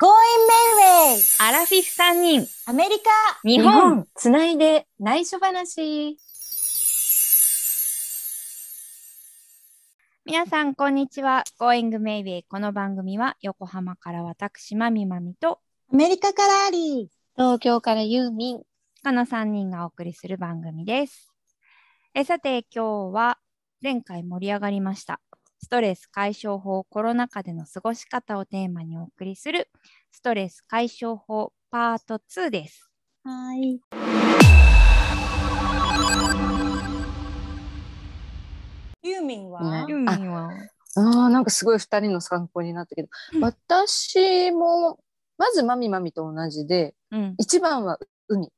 Going Mayway! アラフィフ3人、アメリカ日本。つないで内緒話。皆さん、こんにちは。Going Mayway。この番組は、横浜から私、まみまみと、アメリカからアリ東京からユーミン。この3人がお送りする番組です。えさて、今日は、前回盛り上がりました。ストレス解消法コロナ禍での過ごし方をテーマにお送りする、ストレス解消法パート2です。ー。はい。ユーミンは、ねユーミンは、ああ、なんかすごい二人の参考になったけど、うん私も、まずマミマミと同じで、うん。一番は海。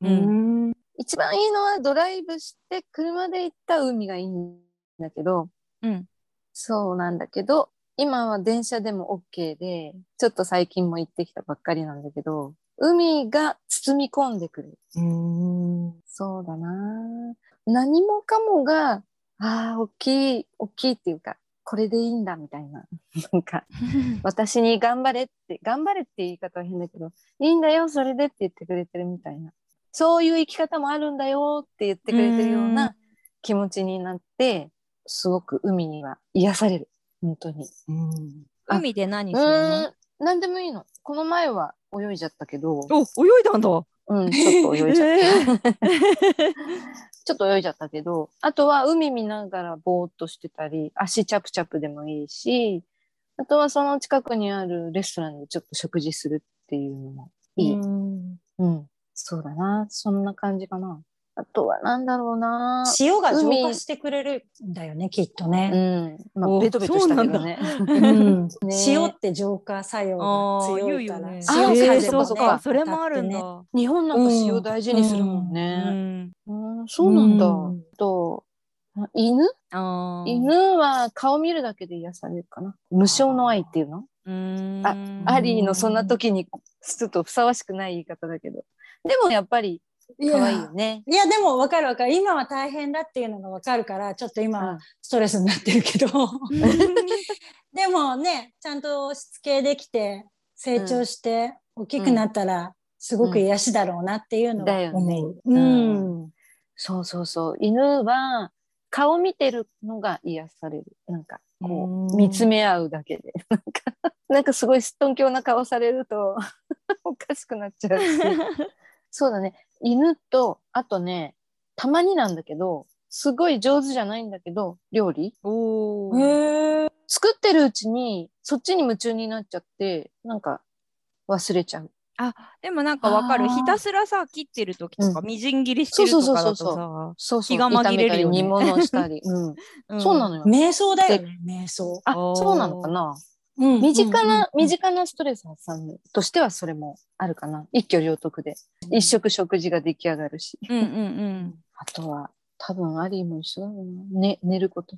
うん。ん。一番いいのはドライブして車で行った海がいいんだけど、うん。そうなんだけど、今は電車でも OK で、ちょっと最近も行ってきたばっかりなんだけど、海が包み込んでくる。うん。そうだな何もかもが、ああ、大きい、大きいっていうか、これでいいんだみたいな。なんか、私に頑張れって、頑張れって言い方は変だけど、いいんだよ、それでって言ってくれてるみたいな。そういう生き方もあるんだよって言ってくれてるよううんな気持ちになって、すごく海には癒される。本当に。あ海で何うするの？ーん、なんでもいいの。この前は泳いじゃったけど、お、泳いだんだ。うん、ちょっと泳いじゃった。ちょっと泳いじゃったけど、あとは海見ながらぼーっとしてたり、足チャプチャプでもいいし、あとはその近くにあるレストランでちょっと食事するっていうのもいい。うん、うんそうだな。そんな感じかな。あとはなんだろうな。塩が浄化してくれるんだよね、きっとうね。ん。まおあ、ベトベトしたけどね。うんね塩って浄化作用が強いから。ね塩あーそうかそうかそれもあるんだ。日本なんか塩大事にするもんうね。ん。うん、そうなんだ。うんと、あ犬犬は顔見るだけで癒されるかな。無償の愛っていうの？うーん。あアリーのそんな時にちょっとふさわしくない言い方だけど。でもやっぱりい可愛いやよね。いやでも分かる分かる今は大変だっていうのが分かるからちょっと今はストレスになってるけど、でもねちゃんとしつけできて成長して大きくなったらすごく癒しだろうなっていうのはだよね思う。ううんん。そうそうそう。犬は顔見てるのが癒される。なんかこうんう見つめ合うだけで。なんか、なんかすごいすっとんきょうな顔されると おかしくなっちゃうし。そうだね。犬と、あとね、たまになんだけど、すごい上手じゃないんだけど、料理おー。へえ作ってるうちに、そっちに夢中になっちゃって、なんか忘れちゃう。あ、でもなんかわかる。ひたすらさ、切ってる時とか、うんみじん切りしてるとかだとそうそうそうさ、そうそう。気が紛れるよね煮物したり。うん。うんそうなのよ。瞑想だよね瞑想。あ、そうなのかな？うん身近な、うん身近なストレス発散としてはそれもあるかな。一挙両得で。一食食事が出来上がるし。うんうんうん。あとは、多分アリーも一緒だろうな。ね、寝ること。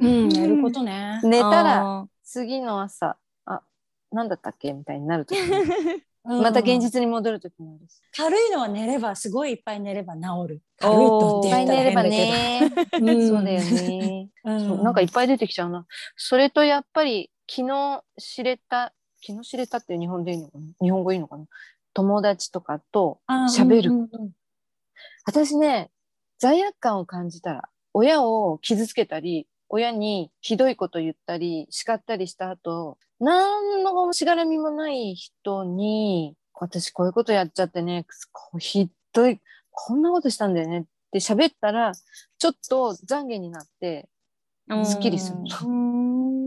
うん 寝ることね。寝たら、あ次の朝、あ、なんだったっけみたいになるときー。また現実に戻るときもあるし。軽いのは寝ればすごいいっぱい寝れば治る。軽いとって言ったら変だけど。ね。うんそうだよね。うんなんかいっぱい出てきちゃうな。それとやっぱり昨日知れた、昨日知れたって日本でいいのかな？日本語いいのかな？友達とかとあ喋る。うんうんうん。私ね、罪悪感を感じたら、親を傷つけたり、親にひどいこと言ったり、叱ったりした後、何のしがらみもない人に、私こういうことやっちゃってね、こうひどい、こんなことしたんだよねって喋ったら、ちょっと懺悔になって、うん。すっきりするの。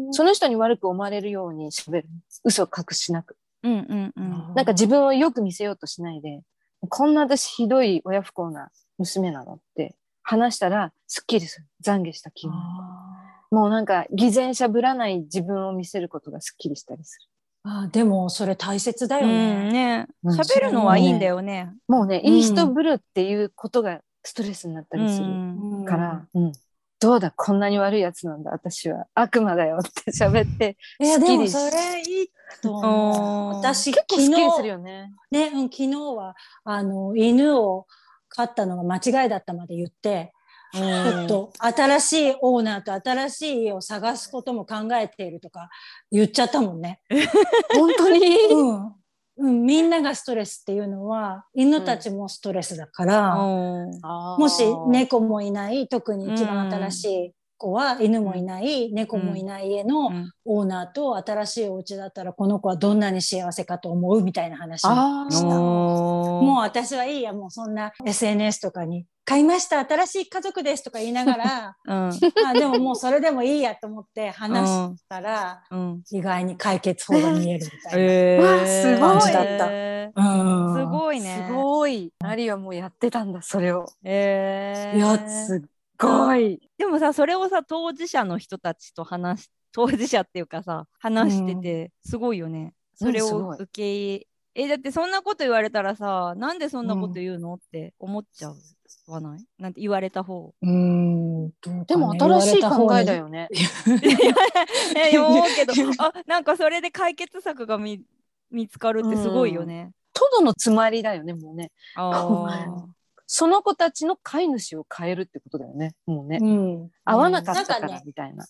うんその人に悪く思われるように喋る。嘘を隠しなく。うんうんうん。なんか自分をよく見せようとしないで、こんな私ひどい親不幸な娘なのって話したらすっきりする。懺悔した気分。もうなんか偽善者ぶらない自分を見せることがすっきりしたりすあーでもそれ大切だうよんね。ね。うん喋るのはいいんだよね。る。もうね、うんいい人ぶるっていうことがストレスになったりするうんから、うんどうだ、こんなに悪いやつなんだ、私は。悪魔だよって喋って、いやでもそれいいと思う。私結構昨日すっきりするよね。ね、うん、昨日はあの犬を飼ったのが間違いだったまで言ってちょっと新しいオーナーと新しい家を探すことも考えているとか言っちゃったもんね。本当に、うんうん、みんながストレスっていうのは犬たちもストレスだから、もし猫もいない特に一番新しい子は犬もいない、猫もいない家のうん。オーナーと新しいお家だったらこの子はどんなに幸せかと思うみたいな話をあした。ももう私はいいやもうそんな SNS とかに「買いました新しい家族です」とか言いながらう、うん。あでももうそれでもいいやと思って話したら、うん、意外に解決法が見えるみたいな。えわあすごい。感じだった。すごいね。すごい。アリはもうやってたんだ、それを。えー。いや、すっごい。でもさそれをさ当事者の人たちと話し 当事者っていうかさ話しててすごいよね。それをうんすごい受け入れえだってそんなこと言われたらさなんでそんなこと言うの、って思っちゃう？わない？なんて言われた方？うんでも新しい考えだ。よね。え 思うけど あなんかそれで解決策が見見つかるってすごいよね。トドのつまりだよね、もうね。あその子たちの飼い主を変えるってことだよね。もうね。うん、合わなかったからみたいな。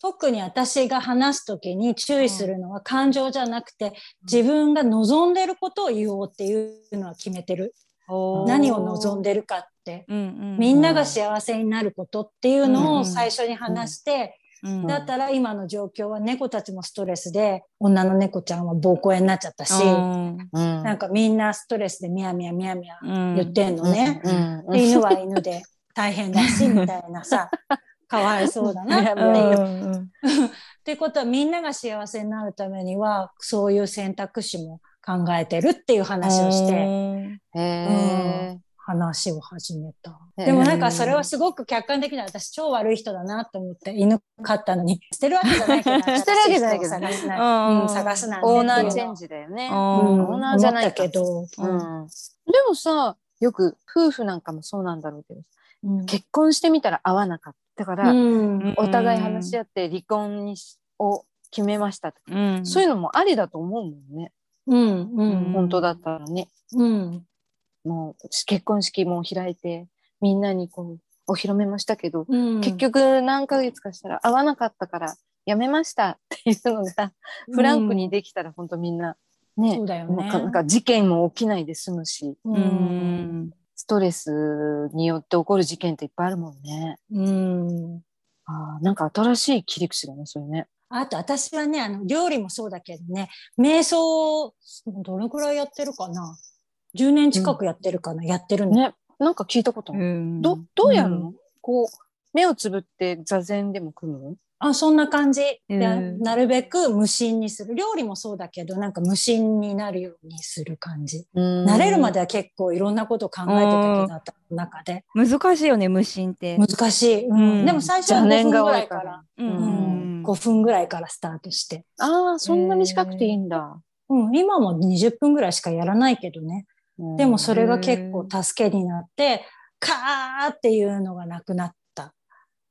特に私が話すときに注意するのは感情じゃなくて、自分が望んでることを言おうっていうのは決めてる。ー何を望んでるかって。うんうんみんなが幸せになることっていうのうんを最初に話して、うん。だったら今の状況は猫たちもストレスで、女の猫ちゃんは膀胱炎になっちゃったし、うん。うんなんかみんなストレスでミヤミヤミヤミヤうん。言ってんのね。うん。で犬は犬で大変だし、みたいなさ、かわいそうだなってう。ん。いう。ってことはみんなが幸せになるためには、そういう選択肢も考えてるっていう話をして、へえ。話を始めた。でもなんかそれはすごく客観的な私超悪い人だなと思って犬飼ったのに。捨てるわけじゃないけど 捨てるわけじゃないけどね。探すな、うん。うん、探すなオーナーチェンジ、ジだよね。うん、オーナーじゃないけど、うん。でもさ、よく夫婦なんかもそうなんだろうけど、うん。結婚してみたら合わなかったから、うん。お互い話し合って離婚にしを決めましたとか、うん。そういうのもありだと思うもんね。うん。うん。本当だったらね。うんもう結婚式も開いて、みんなにこう、お披露目もしたけど、うん。結局何ヶ月かしたら合わなかったからやめましたっていうのがフランクにできたら本当みんなねそうだよね。なんか事件も起きないで済むしううん。んストレスによって起こる事件っていっぱいあるもんね。うん。あーなんか新しい切り口だねそれね。あと私はねあの料理もそうだけどね瞑想をどのくらいやってるかな10年近くやってるかな、やってるの、ね。なんか聞いたことある。うん。どどうやるの、こう目をつぶって座禅でも組む？のあそんな感じ。で、うん。なるべく無心にする。料理もそうだけどなんか無心になるようにする感じ、慣慣れるまでは結構いろんなこと考えてたけど頭の中で。難しいよね無心って。難しい、うん。うん。でも最初は5分ぐらいからうん。うん。5分ぐらいからスタートして、ああそんな短くていいんだ。うん、今も20分ぐらいしかやらないけどね。うんでもそれが結構助けになってカーっていうのがなくなった、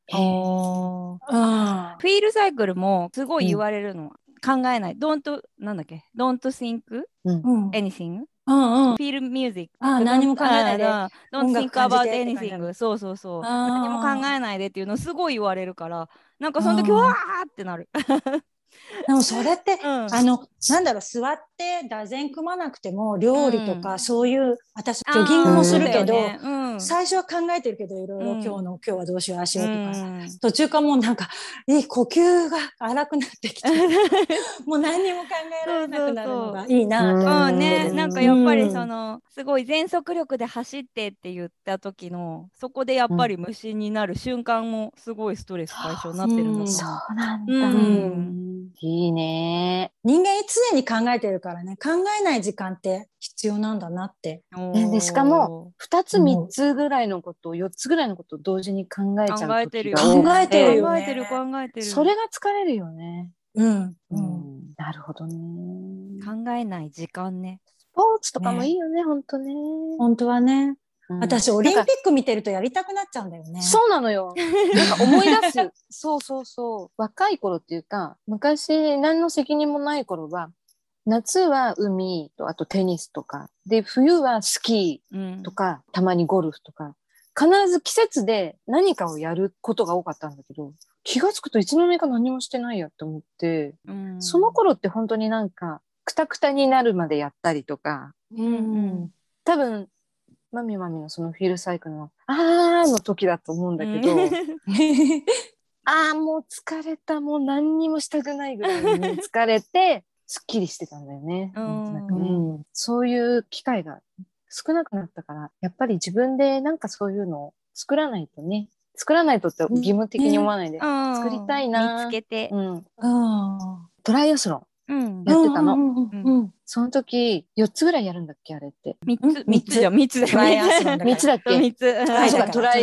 フィールサイクルもすごい言われるの。考えない。don't なんだっけ ?don't think うんうん、anything? うんうん feel music. あー何も考えないであー don't 音 think about anything？そうそうそう。あー何も考えないでっていうのすごい言われるから、なんかその時あーわーってなる。でもそれって、うんあのなんだろう座って座禅組まなくても料理とか、うん。そういう私ジョギングもするけど、ね。うん。最初は考えてるけどいろいろうん。今日の、今日はどうしようああしようとかさ、うん。途中からもうなんかいい呼吸が荒くなってきて もう何にも考えられなくなるのがいいなと思って。うん。ね、うん。なんかやっぱりその、すごい全速力で走ってって言った時のそこでやっぱり無心になる瞬間もすごいストレス解消になってるんだと思うそうなんだ。うん。いいね。人間常に考えてるからね考えない時間って必要なんだなってねでしかも二つ三つぐらいのことを四つぐらいのことを同時に考えちゃう考えてる考えてる考えてる考えてるそれが疲れるよね。うん、ううんん、なるほどね。考えない時間ねスポーツとかもいいよね、本当ね。本当はねうん私オリンピック見てるとやりたくなっちゃうんだよねそうなのよ。なんか思い出す。そうそうそう。若い頃っていうか、昔何の責任もない頃は、夏は海と、あとテニスとか、で、冬はスキうん。ーとか、たまにゴルフとか、必ず季節で何かをやることが多かったんだけど、気がつくといつの間にか何もしてないやって思って、うん。その頃って本当になんか、くたくたになるまでやったりとか、うん多分、マミマミのそのフィールサイクルの、あーの時だと思うんだけど、あーもう疲れた、もう何にもしたくないぐらいに疲れて、すっきりしてたんだよね。うんなんかうんそういう機会が少なくなったから、やっぱり自分でなんかそういうのを作らないとね、作らないとって義務的に思わないで、うん作りたいな見つけて。うん、あトライアスロン。うん。やってたのうんうんうんその時、4つぐらいやるんだっけあれって。三つ、うん三つじゃん、三つだよ。トライアスロンだから 3つだっけ？三つ。トラ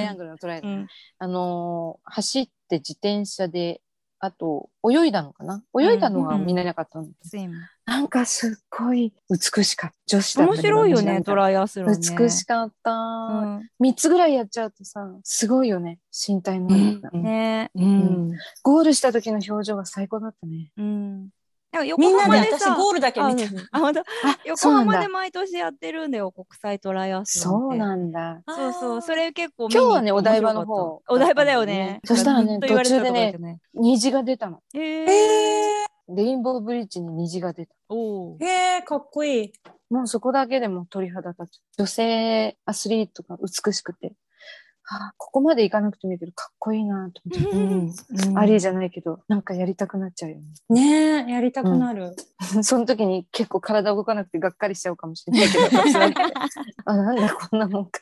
イアングルのトライアングル。うん。あのー走って自転車で、あと、泳いだのかな？泳いだのが見れなかったんだけど、スイムなんかすっごい美しかった。女子だった面白いよね、トライアスロンね。美しかった。うん3つぐらいやっちゃうとさ、すごいよね。身体能力が。うんねうんゴールした時の表情が最高だったね。うん。みんな浜で私ゴールだけ見てる。あ、本当？あ、横浜で。毎年やってるんだよ、国際トライアスロンって。そうなんだ。そうそう、それ結構今日はねお台場の方お台場だよね。そしたらねずっと言われてた途中でね虹が出たの。へええ。レインボーブリッジに虹が出た。おー、えー、かっこいい。もうそこだけでも鳥肌立つ。女性アスリートが美しくて。あここまで行かなくてもいいけど、かっこいいなと思って。アリーじゃないけど、なんかやりたくなっちゃうよね。ねえ、やりたくなる。その時に結構体動かなくてがっかりしちゃうかもしれないけど、あ、なんだこんなもんか。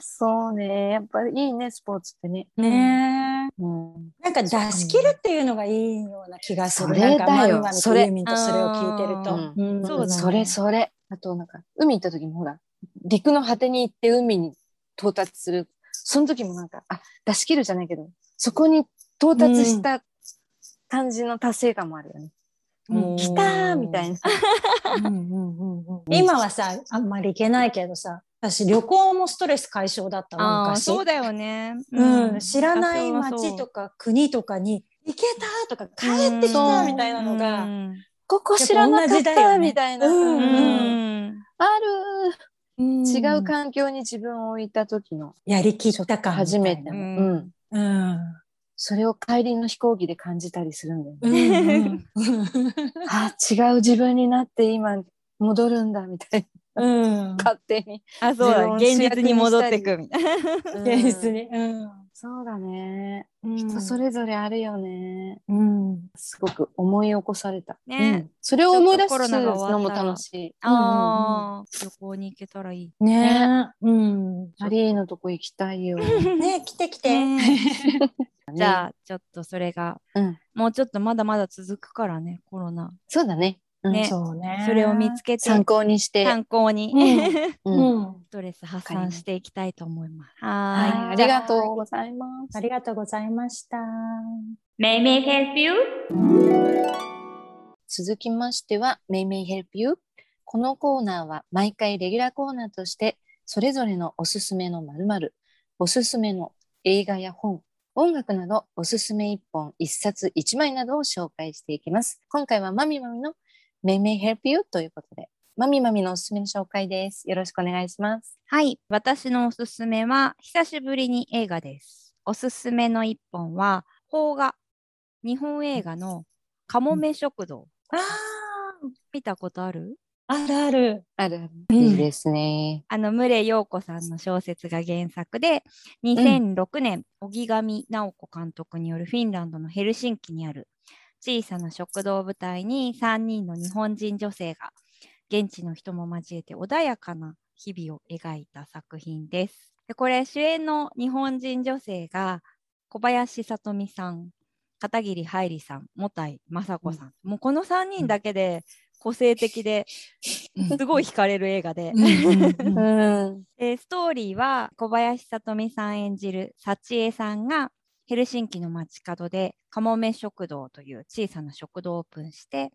そうね。やっぱりいいね、スポーツってね。ねえ。うん。なんか出し切るっていうのがいいような気がする。それだよそれそれを聞いてると。ううんそうだねそれそれ。あとなんか、海行った時もほら、陸の果てに行って海に到達する。その時もなんか、あ、出し切るじゃないけど、そこに到達した感じの達成感もあるよね。うん来たーみたいな。うんうんうんうん今はさ、あんまり行けないけどさ、私旅行もストレス解消だったの昔。そうだよね。うん、知らない私街とか国とかに行けたとか帰ってきたみたいなのが、うんここ知らなかったねみたいな。うんあるうん違う環境に自分を置いた時のやりきった感初めての。うん。うんそれを帰りの飛行機で感じたりするんだようね。ん あ、違う自分になって今戻るんだみたいうんな。勝手に。あ、そうだ。現実に戻ってくみたいな。現実に。うんそうだね。うん人それぞれあるよね。うんすごく思い起こされた。ねうんそれを思い出すのも楽しい。ああ、旅行に行けたらいい。ねうんアリーのとこ行きたいよ。ね来て来て。ね じゃあ、ちょっとそれが、うんもうちょっとまだまだ続くからね、コロナ。そうだね。うんねそうね。それを見つけて、参考にして。参考に、う うんん。ストレス発散していきたいと思います。はい、はありがとうございます。ありがとうございました。May May help you? 続きましては、めいめい Help You? このコーナーは毎回レギュラーコーナーとして、それぞれのおすすめの〇〇、おすすめの映画や本、音楽などおすすめ一本、一冊、一枚などを紹介していきます。今回はまみまみのめいめい Help You ということで、まみまみのおすすめの紹介です。よろしくお願いします。はい。私のおすすめは、久しぶりに映画です。おすすめの一本は、邦画。日本映画のかもめ食堂。あ見たことある？あ、あるある。あるある。うんいいですね。あの、牟礼陽子さんの小説が原作で、2006年、荻上直子監督によるフィンランドのヘルシンキにある小さな食堂を舞台に3人の日本人女性が現地の人も交えて穏やかな日々を描いた作品です。でこれ主演の日本人女性が小林聡美さん、片桐はいりさん、もたいまさこさん、もうこの3人だけで個性的ですごい惹かれる映画で、うんうん うん。でストーリーは小林聡美さん演じる幸恵さんがヘルシンキの街角でかもめ食堂という小さな食堂をオープンして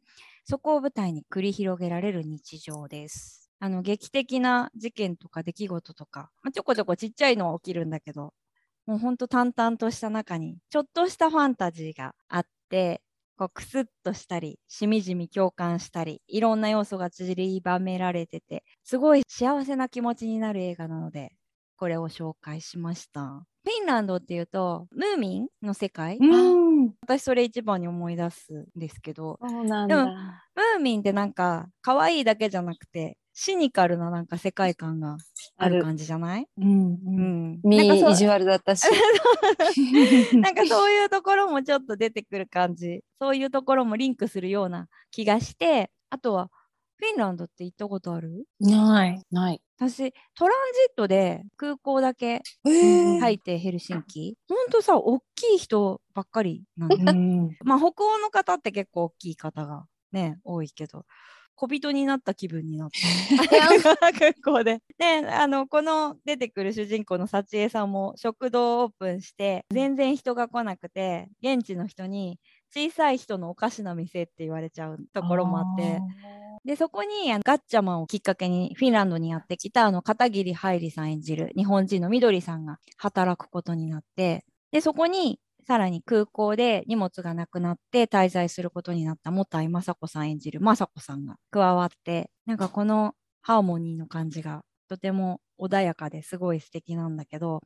そこを舞台に繰り広げられる日常です。あの劇的な事件とか出来事とか、まあ、ちょこちょこちっちゃいのは起きるんだけどもうほんと淡々とした中にちょっとしたファンタジーがあってこうクスッとしたりしみじみ共感したりいろんな要素が散りばめられててすごい幸せな気持ちになる映画なのでこれを紹介しました。フィンランドっていうとムーミンの世界、うん。私それ一番に思い出すんですけどでもだ。ムーミンってなんか可愛いだけじゃなくてシニカルななんか世界観がある感じじゃない？うん。うん、みなん意地悪だったし。なんかそういうところもちょっと出てくる感じそういうところもリンクするような気がしてあとはフィンランドって行ったことある？ない。ない。私トランジットで空港だけえー。入ってヘルシンキ。ほんとさ大きい人ばっかりなんだうん。まあ北欧の方って結構大きい方がね多いけど小人になった気分になった 空港で。であのこの出てくる主人公の幸恵さんも食堂をオープンして全然人が来なくて現地の人に小さい人のおかしな店って言われちゃうところもあって。でそこにあのガッチャマンをきっかけにフィンランドにやってきたあの片桐はいりさん演じる日本人のみどりさんが働くことになって。でそこにさらに空港で荷物がなくなって滞在することになった元井雅子さん演じる雅子さんが加わってなんかこのハーモニーの感じがとても穏やかですごい素敵なんだけど、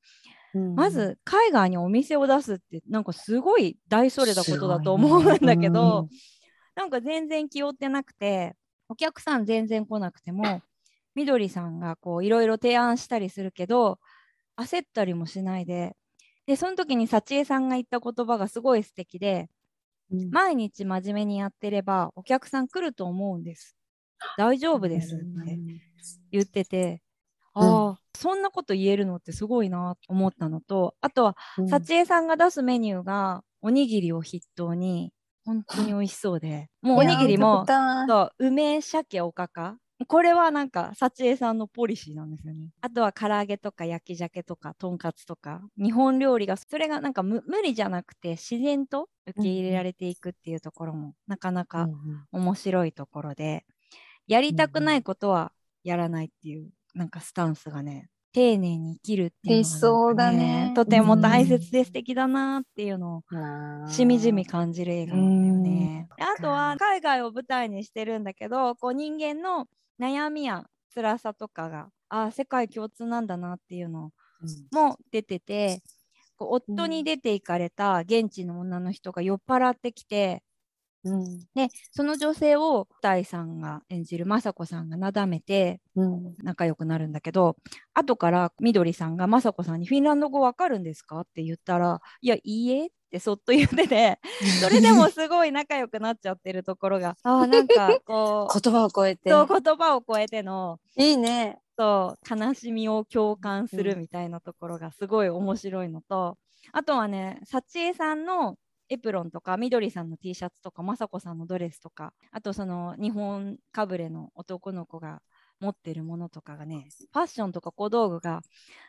まず海外にお店を出すってなんかすごい大それたことだと思うんだけど、なんか全然気負ってなくてお客さん全然来なくてもみどりさんがこういろいろ提案したりするけど焦ったりもしないででその時に幸恵さんが言った言葉がすごい素敵でうん。毎日真面目にやってればお客さん来ると思うんです。大丈夫ですって言ってて、ああそんなこと言えるのってすごいなと思ったのとあとはうん。幸恵さんが出すメニューがおにぎりを筆頭に本当に美味しそうで。もうおにぎりもそう梅鮭おかか。これはなんか幸恵さんのポリシーなんですよね。あとは唐揚げとか焼き鮭とかとんかつとか。日本料理がそれがなんか無無理じゃなくて自然と受け入れられていくっていうところもなかなかうんうん。面白いところで。やりたくないことはやらないっていうなんかスタンスがね丁寧に生きるっていうのがなんか理想だね。とても大切で素敵だなっていうのをしみじみ感じる映画なんだよね。うん。あとは海外を舞台にしてるんだけどこう人間の悩みや辛さとかがあ世界共通なんだなっていうのも出ててこう夫に出て行かれた現地の女の人が酔っ払ってきて、うんでその女性を大さんが演じる雅子さんがなだめてうん仲良くなるんだけど後からみどりさんが雅子さんに「フィンランド語わかるんですか?」って言ったら「いやいいえ」ってそっと言ってて それでもすごい仲良くなっちゃってるところがあーなんかこう言葉を超えてそう言葉を超えてのいいね。そう悲しみを共感すうんるみたいなところがすごい面白いのと、あとはね幸恵さんのエプロンとかみどりさんの T シャツとか雅子さんのドレスとかあとその日本かぶれの男の子が持ってるものとかがねファッションとか小道具が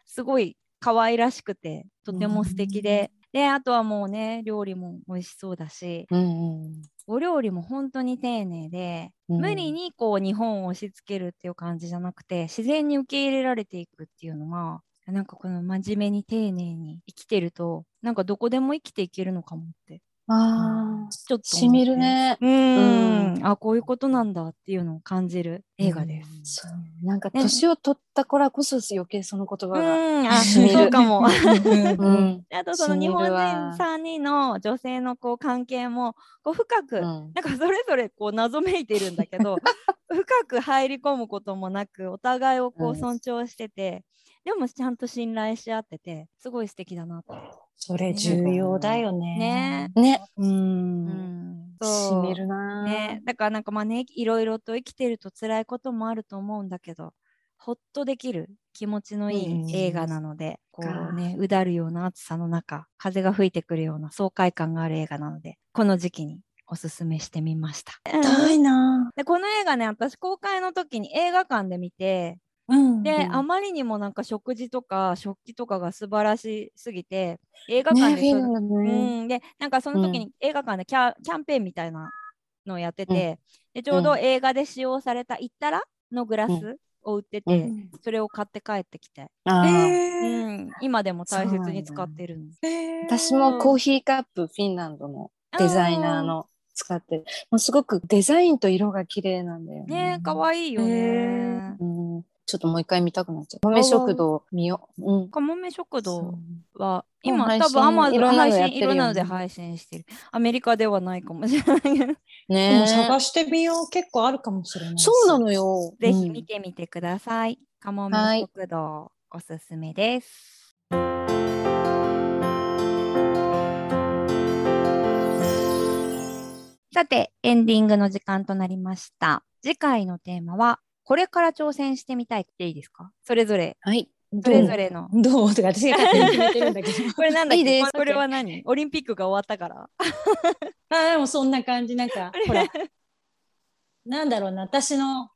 すごい可愛らしくてとても素敵で、であとはもうね料理も美味しそうだしうんうん。お料理も本当に丁寧で、うん。無理にこう日本を押し付けるっていう感じじゃなくて自然に受け入れられていくっていうのはなんかこの真面目に丁寧に生きてるとなんかどこでも生きていけるのかもってああ、ちょっとしみるね。うーん。うん。あこういうことなんだっていうのを感じる映画です。そう。なんかね。年を取ったからこそ余計その言う葉が。ん。あしみる。そうかも。うん。あとその日本わ人3人の女性のこう関係もこう深く、うん。なんかそれぞれこう謎めいてるんだけど 深く入り込むこともなくお互いをこううん。尊重してて、でもちゃんと信頼し合っててすごい素敵だなって。それ重要だよね。ねね、う。うんそうみるな。ね、だからなんかまあねいろいろと生きてると辛いこともあると思うんだけどほっとできる気持ちのいうんい映画なので、こかうねうだるような暑さの中風が吹いてくるような爽快感がある映画なのでこの時期におすすめしてみました。痛いな。でこの映画ね私公開の時に映画館で見てうんで、うん。あまりにもなんか食事とか食器とかが素晴らしすぎて映画ね、館でね。うん、でなんかその時に映画館でキャ,、キャンペーンみたいなのをやってて、でちょうど映画で使用されたイッタラのグラスを売ってて、うん。それを買って帰ってきて、あー。えうん、今でも大切に使ってるの。私もコーヒーカップフィンランドのデザイナーの使ってる。もうすごくデザインと色が綺麗なんだよね。ね可愛いよね。うん、ちょっともう一回見たくなっちゃう。豆食堂見よう。うん。かもめ食堂は今多分アマゾン配信いろんなので配信してる。アメリカではないかもしれないけど、でもね探してみよう。結構あるかもしれないし。そうなのよ。ぜひうん見てみてください。かもめはい食堂おすすめです。さて、エンディングの時間となりました。次回のテーマは、これから挑戦してみたいっていいですか？それぞれ、はい。それぞれの。どう？とか私が勝手に決めてるんだけど。これなんだっけ？いいです。これは何？オリンピックが終わったから。あでもそんな感じ。なんか、ほら、なんだろうな、私の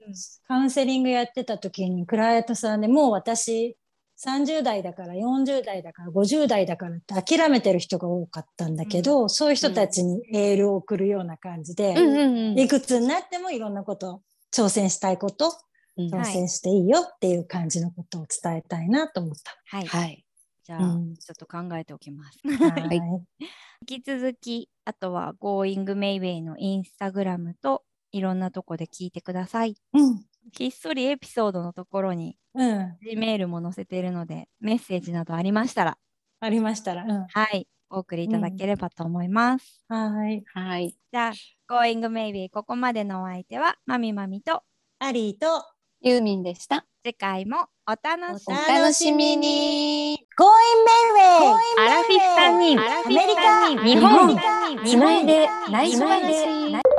カウンセリングやってた時に、クライアントさんでもう私、30代だから40代だから50代だからって諦めてる人が多かったんだけど、そういう人たちにエールを送るような感じで、うんうんうん。いくつになってもいろんなこと、挑戦したいこと、うん挑戦していいよっていう感じのことを伝えたいなと思った。はい。はい。じゃあ、うんちょっと考えておきます。はい 引き続き、あとは Going Mayway のインスタグラムといろんなとこで聞いてください。うん。ひっそりエピソードのところにうん。G メールも載せているので、メッセージなどありましたら、ありましたら。うん。はい、お送りいただければと思います。はい。はい。じゃあ、Going Maybe ここまでのお相手は、まみまみと、アリーと、ユーミンでした。次回もお楽しみ。楽しみに。Going Mayway! アラフィフ3人、アメリカ日本、日本つないで内緒話。